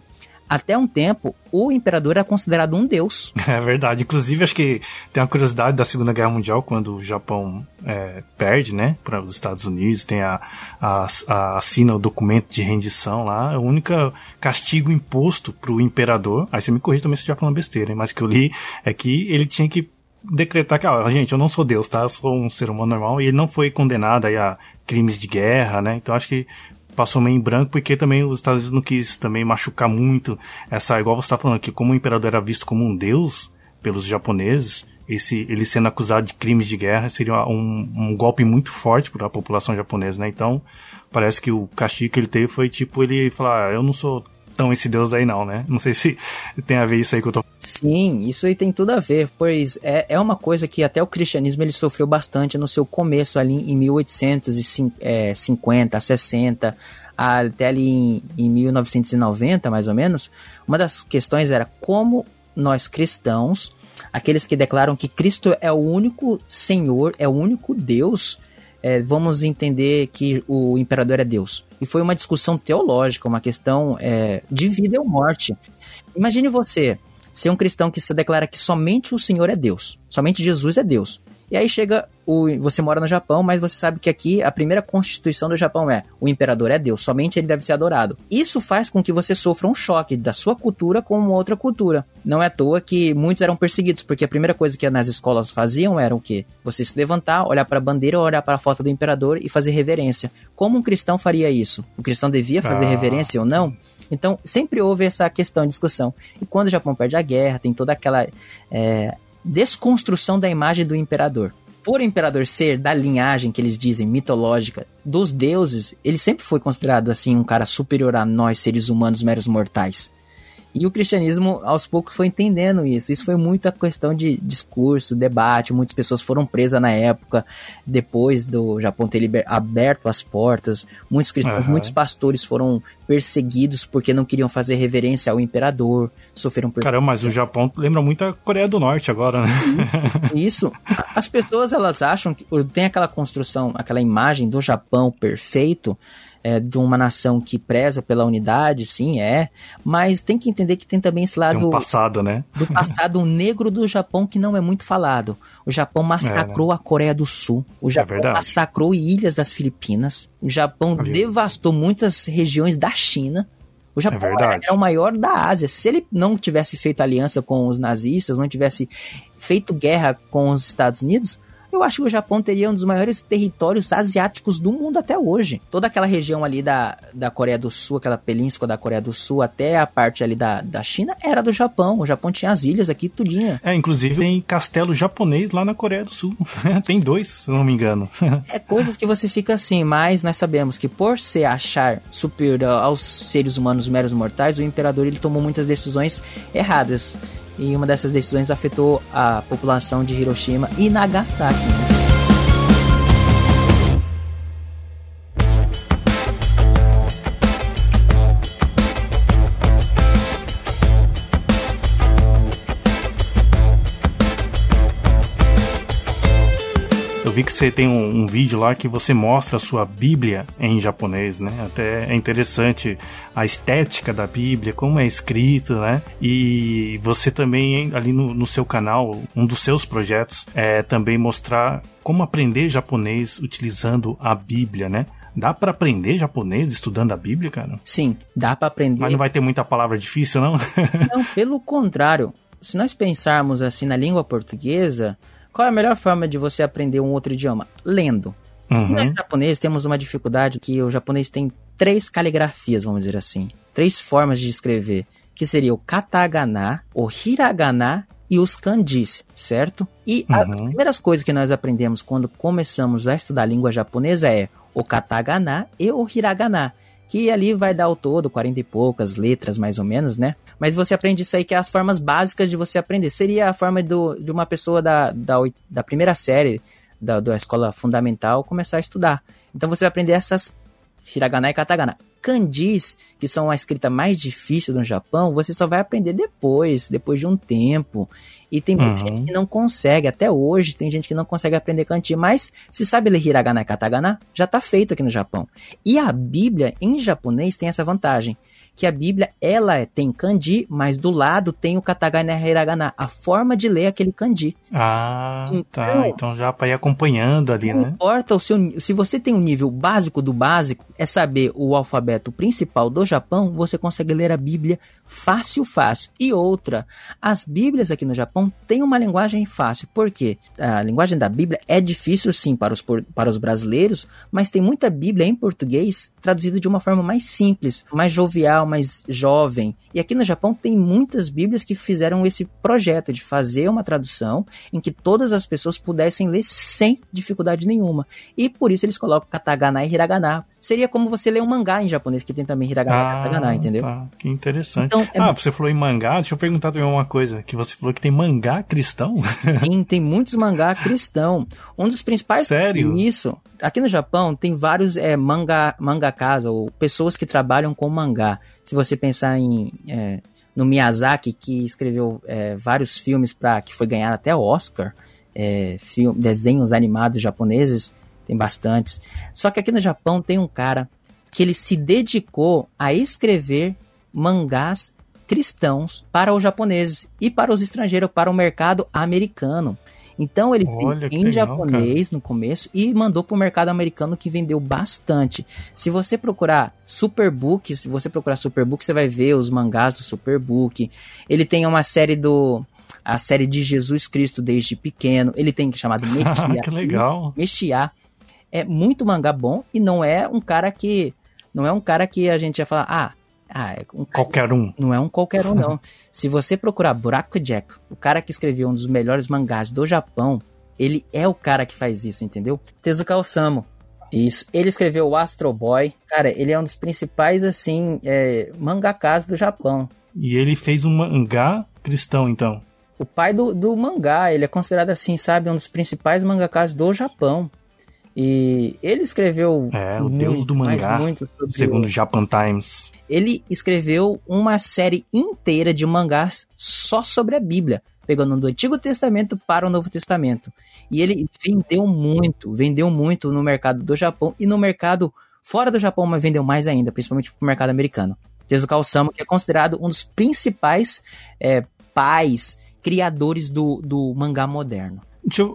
até um tempo, o imperador era considerado um deus. É verdade. Inclusive, acho que tem uma curiosidade da Segunda Guerra Mundial, quando o Japão é, perde, né, para os Estados Unidos, tem a, a, a, assina o documento de rendição lá. O único castigo imposto para o imperador, aí você me corrige também se eu estiver falando besteira, hein, mas que eu li é que ele tinha que decretar que, ó, gente, eu não sou Deus, tá? Eu sou um ser humano normal. E ele não foi condenado aí a crimes de guerra, né? Então acho que passou meio em branco porque também os Estados Unidos não quis também machucar muito essa, igual você tá falando aqui, como o imperador era visto como um deus pelos japoneses, esse, ele sendo acusado de crimes de guerra seria um, um golpe muito forte para a população japonesa, né? Então, parece que o castigo que ele teve foi tipo ele falar, ah, eu não sou tão esse Deus aí não, né? Não sei se tem a ver isso aí que eu tô Sim, isso aí tem tudo a ver, pois é, é uma coisa que até o cristianismo ele sofreu bastante no seu começo ali em 1850, 60, até ali em, em 1990 mais ou menos. Uma das questões era como nós cristãos, aqueles que declaram que Cristo é o único Senhor, é o único Deus, é, vamos entender que o imperador é Deus. E foi uma discussão teológica, uma questão é, de vida ou morte. Imagine você ser um cristão que se declara que somente o Senhor é Deus, somente Jesus é Deus. E aí chega o, você mora no Japão, mas você sabe que aqui a primeira constituição do Japão é o imperador é Deus, somente ele deve ser adorado. Isso faz com que você sofra um choque da sua cultura com uma outra cultura. Não é à toa que muitos eram perseguidos, porque a primeira coisa que nas escolas faziam era o quê? Você se levantar, olhar para a bandeira, olhar para a foto do imperador e fazer reverência. Como um cristão faria isso? O cristão devia fazer ah. reverência ou não? Então, sempre houve essa questão de discussão. E quando o Japão perde a guerra, tem toda aquela é, desconstrução da imagem do imperador. Por o imperador ser da linhagem que eles dizem mitológica dos deuses, ele sempre foi considerado assim um cara superior a nós seres humanos meros mortais. E o cristianismo, aos poucos, foi entendendo isso. Isso foi muita questão de discurso, debate. Muitas pessoas foram presas na época, depois do Japão ter liber... aberto as portas. Muitos cristãos, uhum. muitos pastores foram perseguidos porque não queriam fazer reverência ao imperador, sofreram Caramba, mas o Japão lembra muito a Coreia do Norte agora, né? Isso. As pessoas, elas acham que tem aquela construção, aquela imagem do Japão perfeito, é, de uma nação que preza pela unidade, sim, é, mas tem que entender que tem também esse lado. Tem um passado, né? Do passado negro do Japão que não é muito falado. O Japão massacrou é, né? a Coreia do Sul. O é Japão é massacrou ilhas das Filipinas. O Japão devastou muitas regiões da China. O Japão é era o maior da Ásia. Se ele não tivesse feito aliança com os nazistas, não tivesse feito guerra com os Estados Unidos, eu acho que o Japão teria um dos maiores territórios asiáticos do mundo até hoje. Toda aquela região ali da, da Coreia do Sul, aquela península da Coreia do Sul, até a parte ali da, da China, era do Japão. O Japão tinha as ilhas aqui, tudinha. É, inclusive tem castelo japonês lá na Coreia do Sul. tem dois, se não me engano. é coisas que você fica assim, mas nós sabemos que por se achar superior aos seres humanos meros mortais, o imperador ele tomou muitas decisões erradas e uma dessas decisões afetou a população de Hiroshima e Nagasaki. Vi que você tem um, um, vídeo lá que você mostra a sua Bíblia em japonês, né? Até é interessante a estética da Bíblia, como é escrito, né? E você também, ali no, no seu canal, um dos seus projetos é também mostrar como aprender japonês utilizando a Bíblia, né? Dá para aprender japonês estudando a Bíblia, cara? Sim, dá para aprender. Mas não vai ter muita palavra difícil, não? não, pelo contrário. Se nós pensarmos assim na língua portuguesa, qual é a melhor forma de você aprender um outro idioma? Lendo. Uhum. No japonês temos uma dificuldade que o japonês tem três caligrafias, vamos dizer assim. Três formas de escrever, que seria o katagana, o hiragana e os kanjis, certo? E uhum. as primeiras coisas que nós aprendemos quando começamos a estudar a língua japonesa é o katagana e o hiragana, que ali vai dar ao todo 40 e poucas letras mais ou menos, né? Mas você aprende isso aí, que é as formas básicas de você aprender. Seria a forma do, de uma pessoa da, da, da primeira série da, da escola fundamental começar a estudar. Então você vai aprender essas hiragana e katakana. Kanjis, que são a escrita mais difícil no Japão, você só vai aprender depois, depois de um tempo. E tem muita uhum. gente que não consegue, até hoje tem gente que não consegue aprender kanji, mas se sabe ler hiragana e katakana, já está feito aqui no Japão. E a Bíblia em japonês tem essa vantagem que a Bíblia ela é, tem kanji, mas do lado tem o katakana e hiragana, a forma de ler aquele kanji. Ah, tá. então, tá. Então já para ir acompanhando ali, não né? importa o seu, se você tem um nível básico do básico, é saber o alfabeto principal do Japão, você consegue ler a Bíblia fácil, fácil. E outra, as Bíblias aqui no Japão têm uma linguagem fácil, porque a linguagem da Bíblia é difícil sim para os, para os brasileiros, mas tem muita Bíblia em português traduzida de uma forma mais simples, mais jovial, mais jovem. E aqui no Japão tem muitas Bíblias que fizeram esse projeto de fazer uma tradução em que todas as pessoas pudessem ler sem dificuldade nenhuma. E por isso eles colocam katakana e hiragana. Seria como você ler um mangá em japonês, que tem também hiragana ah, e katakana, entendeu? Tá. Que interessante. Então, é... Ah, você falou em mangá, deixa eu perguntar também uma coisa, que você falou que tem mangá cristão? Sim, tem muitos mangá cristão. Um dos principais... Sério? Isso. Aqui no Japão tem vários é, manga, mangakas, ou pessoas que trabalham com mangá. Se você pensar em... É, no Miyazaki, que escreveu é, vários filmes para que foi ganhar até Oscar, é, film, desenhos animados japoneses, tem bastantes. Só que aqui no Japão tem um cara que ele se dedicou a escrever mangás cristãos para os japoneses e para os estrangeiros, para o mercado americano. Então ele Olha, fez em legal, japonês cara. no começo e mandou para o mercado americano que vendeu bastante. Se você procurar Superbook, se você procurar Superbook, você vai ver os mangás do Superbook. Ele tem uma série do a série de Jesus Cristo desde pequeno. Ele tem chamado Mexia. que legal. Mexia. É muito mangá bom e não é um cara que não é um cara que a gente ia falar, ah, ah, é um, qualquer um. Não é um qualquer um, não. Se você procurar Buraco Jack, o cara que escreveu um dos melhores mangás do Japão, ele é o cara que faz isso, entendeu? Tezuka Osamu. Isso. Ele escreveu o Astro Boy. Cara, ele é um dos principais, assim, é, mangakas do Japão. E ele fez um mangá cristão, então? O pai do, do mangá. Ele é considerado, assim, sabe, um dos principais mangakas do Japão. E ele escreveu. É, o muito, deus do mangá, segundo o Japan Times. Ele escreveu uma série inteira de mangás só sobre a Bíblia, pegando do Antigo Testamento para o Novo Testamento. E ele vendeu muito, vendeu muito no mercado do Japão e no mercado fora do Japão, mas vendeu mais ainda, principalmente para o mercado americano. Tezuka Osamu, que é considerado um dos principais é, pais, criadores do, do mangá moderno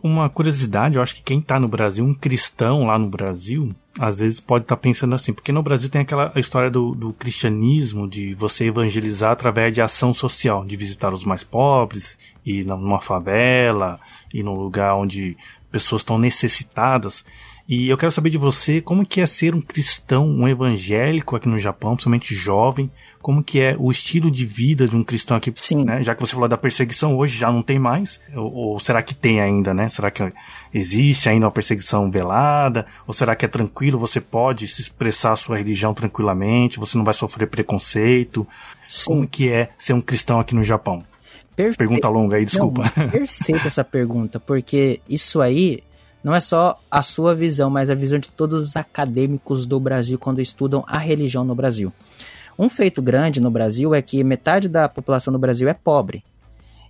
uma curiosidade, eu acho que quem tá no Brasil, um cristão lá no Brasil, às vezes pode estar tá pensando assim, porque no Brasil tem aquela história do, do cristianismo, de você evangelizar através de ação social, de visitar os mais pobres, ir numa favela, ir num lugar onde pessoas estão necessitadas. E eu quero saber de você como que é ser um cristão, um evangélico aqui no Japão, principalmente jovem, como que é o estilo de vida de um cristão aqui, Sim. Né? Já que você falou da perseguição, hoje já não tem mais, ou, ou, será que tem ainda, né? Será que existe ainda uma perseguição velada? Ou será que é tranquilo, você pode se expressar a sua religião tranquilamente, você não vai sofrer preconceito? Sim. Como que é ser um cristão aqui no Japão? Perfeito. Pergunta longa aí, desculpa. Não, perfeita essa pergunta, porque isso aí não é só a sua visão, mas a visão de todos os acadêmicos do Brasil quando estudam a religião no Brasil. Um feito grande no Brasil é que metade da população do Brasil é pobre.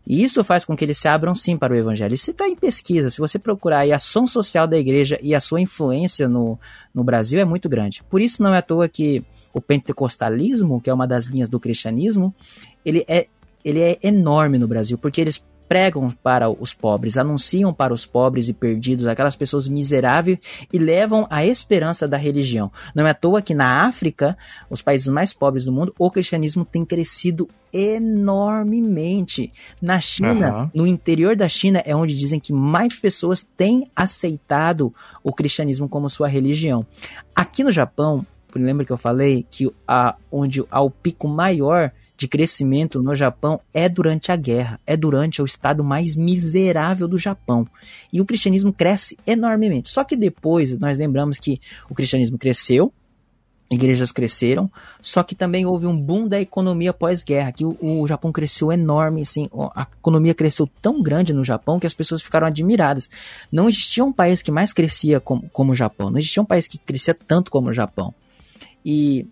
E isso faz com que eles se abram sim para o evangelho. Isso está em pesquisa. Se você procurar a ação social da igreja e a sua influência no, no Brasil é muito grande. Por isso não é à toa que o pentecostalismo, que é uma das linhas do cristianismo, ele é, ele é enorme no Brasil, porque eles pregam para os pobres, anunciam para os pobres e perdidos, aquelas pessoas miseráveis e levam a esperança da religião. Não é à toa que na África, os países mais pobres do mundo, o cristianismo tem crescido enormemente. Na China, uhum. no interior da China, é onde dizem que mais pessoas têm aceitado o cristianismo como sua religião. Aqui no Japão, lembra que eu falei que a, onde há o pico maior de crescimento no Japão é durante a guerra, é durante o estado mais miserável do Japão. E o cristianismo cresce enormemente. Só que depois nós lembramos que o cristianismo cresceu, igrejas cresceram, só que também houve um boom da economia pós-guerra, que o, o, Japão cresceu enorme, assim, a economia cresceu tão grande no Japão que as pessoas ficaram admiradas. Não existia um país que mais crescia como, como o Japão, não existia um país que crescia tanto como o Japão. E,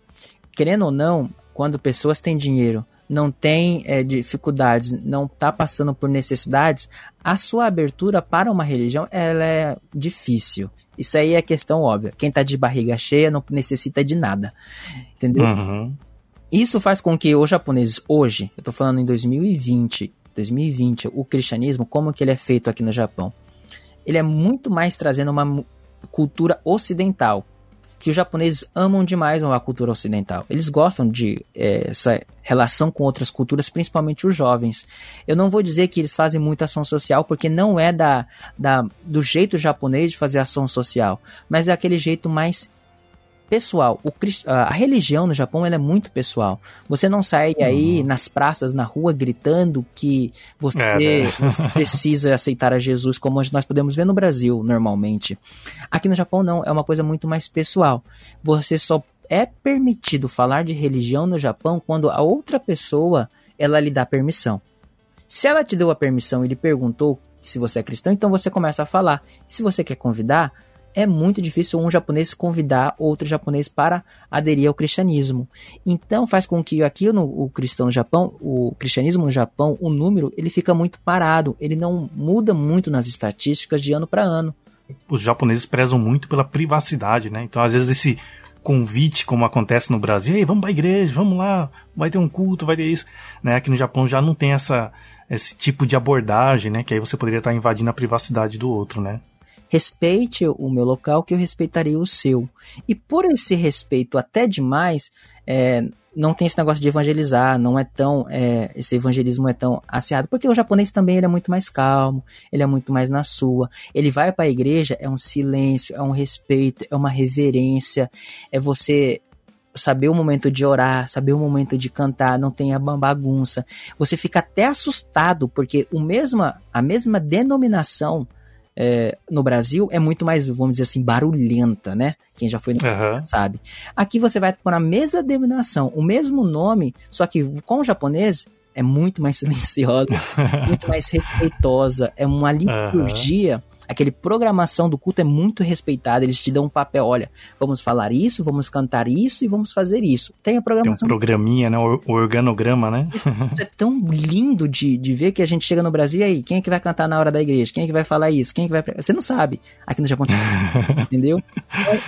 querendo ou não, quando pessoas têm dinheiro, não têm é, dificuldades, não está passando por necessidades, a sua abertura para uma religião ela é difícil. Isso aí é questão óbvia. Quem está de barriga cheia não necessita de nada. Entendeu? Uhum. Isso faz com que os japoneses hoje, eu estou falando em 2020, 2020, o cristianismo, como que ele é feito aqui no Japão? Ele é muito mais trazendo uma cultura ocidental que os japoneses amam demais a cultura ocidental. Eles gostam de é, essa relação com outras culturas, principalmente os jovens. Eu não vou dizer que eles fazem muita ação social, porque não é da, da do jeito japonês de fazer ação social, mas é aquele jeito mais pessoal. O, a religião no Japão é muito pessoal. Você não sai aí uhum. nas praças, na rua, gritando que você, é, né? você precisa aceitar a Jesus, como nós podemos ver no Brasil, normalmente. Aqui no Japão, não. É uma coisa muito mais pessoal. Você só é permitido falar de religião no Japão quando a outra pessoa ela lhe dá permissão. Se ela te deu a permissão e lhe perguntou se você é cristão, então você começa a falar. Se você quer convidar, é muito difícil um japonês convidar outro japonês para aderir ao cristianismo. Então faz com que aqui no o cristão no Japão, o cristianismo no Japão, o número ele fica muito parado, ele não muda muito nas estatísticas de ano para ano. Os japoneses prezam muito pela privacidade, né? Então às vezes esse convite, como acontece no Brasil, Ei, vamos para a igreja, vamos lá, vai ter um culto, vai ter isso, né? Aqui no Japão já não tem essa esse tipo de abordagem, né? Que aí você poderia estar invadindo a privacidade do outro, né? Respeite o meu local, que eu respeitarei o seu. E por esse respeito até demais, é, não tem esse negócio de evangelizar, não é tão. É, esse evangelismo é tão asseado, porque o japonês também ele é muito mais calmo, ele é muito mais na sua. Ele vai para a igreja, é um silêncio, é um respeito, é uma reverência, é você saber o momento de orar, saber o momento de cantar, não tem a bagunça. Você fica até assustado, porque o mesma, a mesma denominação é, no Brasil é muito mais, vamos dizer assim, barulhenta, né? Quem já foi no uhum. sabe. Aqui você vai pôr a mesma denominação, o mesmo nome, só que com o japonês é muito mais silenciosa, muito mais respeitosa, é uma liturgia aquele programação do culto é muito respeitada. Eles te dão um papel, olha, vamos falar isso, vamos cantar isso e vamos fazer isso. Tem a programação. Tem um programinha, né? O organograma, né? Isso é tão lindo de, de ver que a gente chega no Brasil e aí, quem é que vai cantar na hora da igreja? Quem é que vai falar isso? Quem é que vai. Você não sabe. Aqui no Japão, entendeu?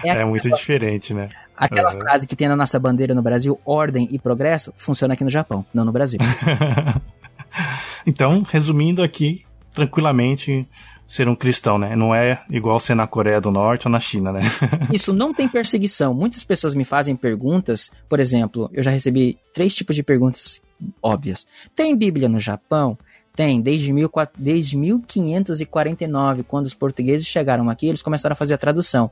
É, é, é muito diferente, né? Aquela uhum. frase que tem na nossa bandeira no Brasil, ordem e progresso, funciona aqui no Japão, não no Brasil. então, resumindo aqui, tranquilamente ser um cristão, né? Não é igual ser na Coreia do Norte ou na China, né? Isso não tem perseguição. Muitas pessoas me fazem perguntas, por exemplo, eu já recebi três tipos de perguntas óbvias. Tem Bíblia no Japão? Tem, desde, mil, desde 1549, quando os portugueses chegaram aqui, eles começaram a fazer a tradução.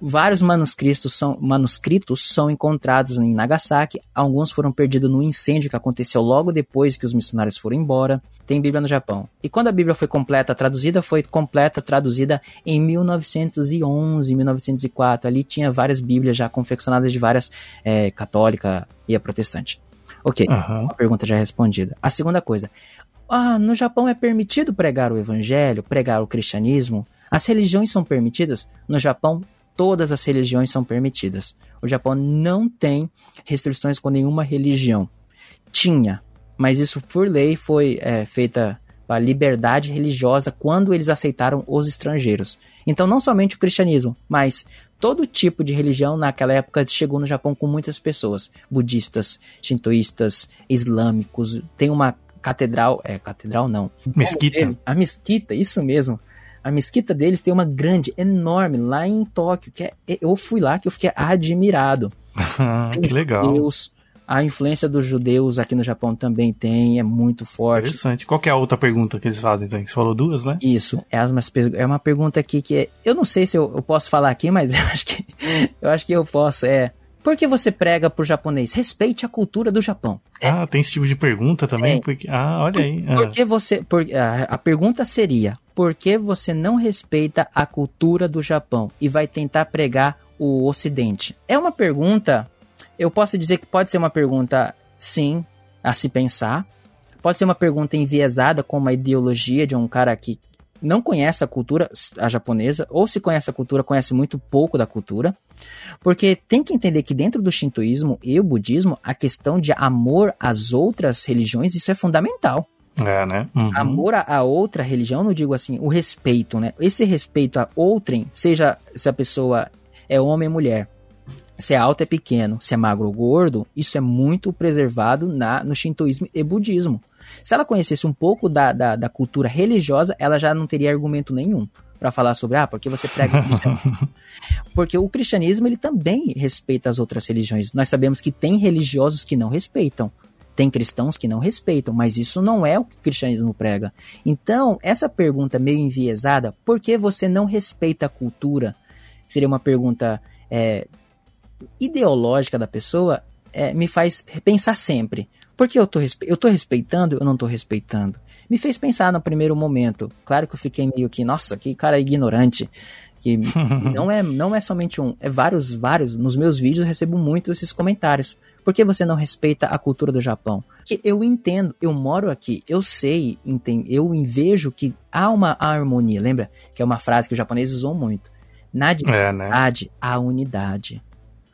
Vários manuscritos são, manuscritos são encontrados em Nagasaki, alguns foram perdidos no incêndio que aconteceu logo depois que os missionários foram embora. Tem Bíblia no Japão. E quando a Bíblia foi completa traduzida, foi completa traduzida em 1911, 1904. Ali tinha várias Bíblias já confeccionadas de várias é, católica e a protestante. Ok, uhum. a pergunta já respondida. A segunda coisa, ah, no Japão é permitido pregar o evangelho, pregar o cristianismo? As religiões são permitidas? No Japão, todas as religiões são permitidas. O Japão não tem restrições com nenhuma religião. Tinha, mas isso por lei foi é, feita para liberdade religiosa quando eles aceitaram os estrangeiros. Então, não somente o cristianismo, mas todo tipo de religião naquela época chegou no Japão com muitas pessoas, budistas, shintoístas, islâmicos. Tem uma catedral, é catedral não, mesquita. A mesquita, isso mesmo. A mesquita deles tem uma grande, enorme, lá em Tóquio, que é, eu fui lá que eu fiquei admirado. que legal. Deus, a influência dos judeus aqui no Japão também tem, é muito forte. Interessante. Qual é a outra pergunta que eles fazem, então? Você falou duas, né? Isso. É, uma, é uma pergunta aqui que é, eu não sei se eu, eu, posso falar aqui, mas eu acho que eu acho que eu posso. É por que você prega pro japonês? Respeite a cultura do Japão. É. Ah, tem esse tipo de pergunta também? É. Porque, ah, olha aí. Ah. Por que você. Por, a, a pergunta seria: por que você não respeita a cultura do Japão e vai tentar pregar o Ocidente? É uma pergunta eu posso dizer que pode ser uma pergunta, sim, a se pensar. Pode ser uma pergunta enviesada com uma ideologia de um cara que não conhece a cultura a japonesa, ou se conhece a cultura, conhece muito pouco da cultura. Porque tem que entender que dentro do shintoísmo e o budismo, a questão de amor às outras religiões, isso é fundamental. É, né? Uhum. Amor a, outra religião, não digo assim, o respeito, né? Esse respeito a outrem, seja se a pessoa é homem ou mulher, se é alto é pequeno, se é magro ou gordo, isso é muito preservado na, no shintoísmo e budismo. Se ela conhecesse um pouco da, da, da cultura religiosa, ela já não teria argumento nenhum para falar sobre, ah, porque você prega o Porque o cristianismo, ele também respeita as outras religiões. Nós sabemos que tem religiosos que não respeitam. Tem cristãos que não respeitam, mas isso não é o que o cristianismo prega. Então, essa pergunta meio enviesada, por que você não respeita a cultura? Seria uma pergunta é, ideológica da pessoa é, me faz pensar sempre. Porque eu tô, eu tô respeitando, eu não tô respeitando. Me fez pensar no primeiro momento. Claro que eu fiquei meio que, nossa, que cara ignorante. Que não é, não é somente um, é vários, vários. Nos meus vídeos eu recebo muito esses comentários. Por que você não respeita a cultura do Japão? Que eu entendo, eu moro aqui, eu sei, entendo, eu vejo que há uma harmonia. Lembra? Que é uma frase que os japoneses usam muito. Na diversidade, é, né? há unidade.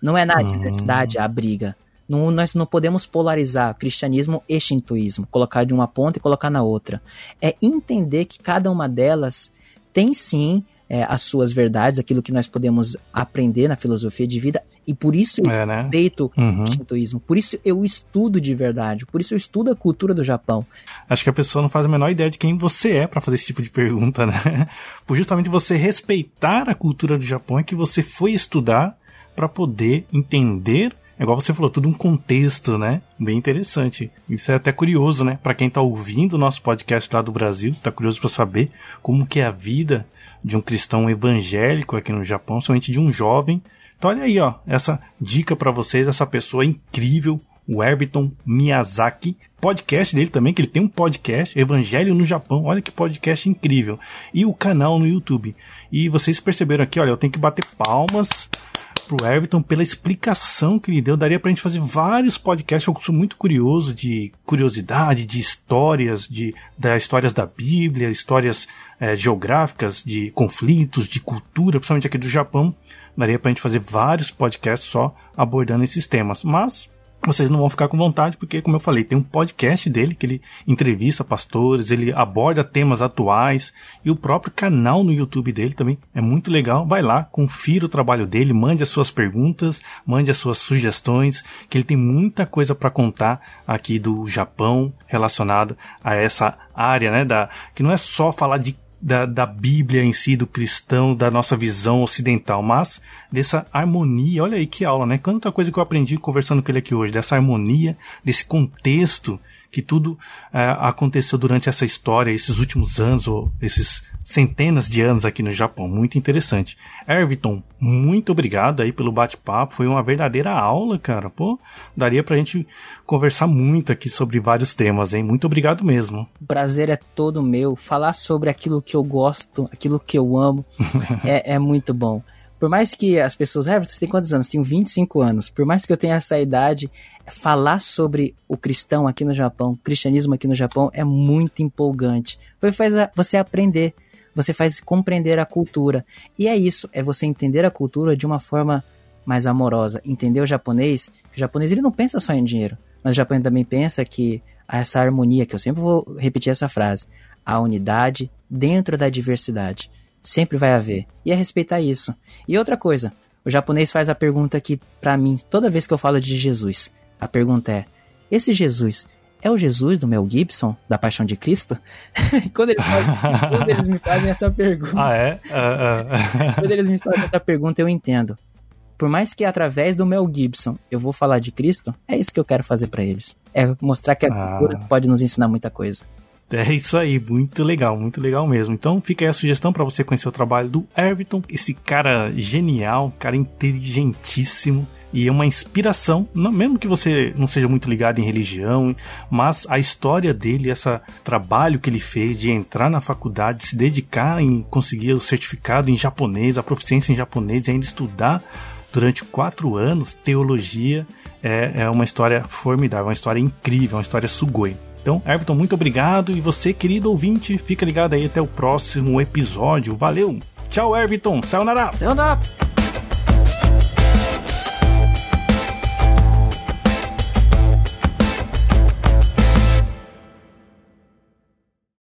Não é na hum. diversidade a briga. Não, nós não podemos polarizar cristianismo e shintoísmo, colocar de uma ponta e colocar na outra. É entender que cada uma delas tem sim é, as suas verdades, aquilo que nós podemos aprender na filosofia de vida, e por isso eu é, né? respeito uhum. o shintoísmo, por isso eu estudo de verdade, por isso eu estudo a cultura do Japão. Acho que a pessoa não faz a menor ideia de quem você é para fazer esse tipo de pergunta, né? Por justamente você respeitar a cultura do Japão é que você foi estudar para poder entender é igual você falou, tudo um contexto, né? Bem interessante. Isso é até curioso, né? Para quem tá ouvindo o nosso podcast lá do Brasil, tá curioso para saber como que é a vida de um cristão evangélico aqui no Japão, somente de um jovem. Então olha aí, ó, essa dica para vocês, essa pessoa incrível, o Herbiton Miyazaki, podcast dele também, que ele tem um podcast, Evangelho no Japão, olha que podcast incrível. E o canal no YouTube. E vocês perceberam aqui, olha, eu tenho que bater palmas pro Everton pela explicação que ele deu. Daria pra gente fazer vários podcasts. Eu sou muito curioso de curiosidade, de histórias, de da histórias da Bíblia, histórias é, geográficas, de conflitos, de cultura, principalmente aqui do Japão. Daria pra gente fazer vários podcasts só abordando esses temas. Mas vocês não vão ficar com vontade, porque, como eu falei, tem um podcast dele que ele entrevista pastores, ele aborda temas atuais e o próprio canal no YouTube dele também é muito legal. Vai lá, confira o trabalho dele, mande as suas perguntas, mande as suas sugestões, que ele tem muita coisa para contar aqui do Japão relacionada a essa área, né, da que não é só falar de da, da Bíblia em si, do cristão, da nossa visão ocidental, mas dessa harmonia. Olha aí que aula, né? Quanta coisa que eu aprendi conversando com ele aqui hoje, dessa harmonia, desse contexto que tudo é, aconteceu durante essa história, esses últimos anos, ou esses centenas de anos aqui no Japão. Muito interessante. Erviton, muito obrigado aí pelo bate-papo. Foi uma verdadeira aula, cara. Pô, daria pra gente conversar muito aqui sobre vários temas, hein? Muito obrigado mesmo. O prazer é todo meu. Falar sobre aquilo que eu gosto, aquilo que eu amo, é, é muito bom por mais que as pessoas, ah, você tem quantos anos? Tenho 25 anos. Por mais que eu tenha essa idade, falar sobre o cristão aqui no Japão, o cristianismo aqui no Japão é muito empolgante. Porque faz você aprender, você faz compreender a cultura. E é isso, é você entender a cultura de uma forma mais amorosa. Entender o japonês, o japonês ele não pensa só em dinheiro, mas o japonês também pensa que essa harmonia, que eu sempre vou repetir essa frase, a unidade dentro da diversidade. Sempre vai haver. E é respeitar isso. E outra coisa, o japonês faz a pergunta aqui para mim toda vez que eu falo de Jesus. A pergunta é: esse Jesus é o Jesus do Mel Gibson, da Paixão de Cristo? quando, eles fazem, quando, eles me fazem essa pergunta. Ah, é? Uh, uh. quando eles me fazem essa pergunta, eu entendo. Por mais que através do Mel Gibson eu vou falar de Cristo, é isso que eu quero fazer para eles. É mostrar que a ah. cultura pode nos ensinar muita coisa. É isso aí, muito legal, muito legal mesmo. Então fica aí a sugestão para você conhecer o trabalho do Everton, esse cara genial, cara inteligentíssimo e é uma inspiração, mesmo que você não seja muito ligado em religião, mas a história dele, esse trabalho que ele fez de entrar na faculdade, se dedicar em conseguir o certificado em japonês, a proficiência em japonês e ainda estudar durante quatro anos teologia, é, é uma história formidável, uma história incrível, uma história sugoi. Então, Everton, muito obrigado. E você, querido ouvinte, fica ligado aí até o próximo episódio. Valeu! Tchau, Everton! Sayonara! Sayonara!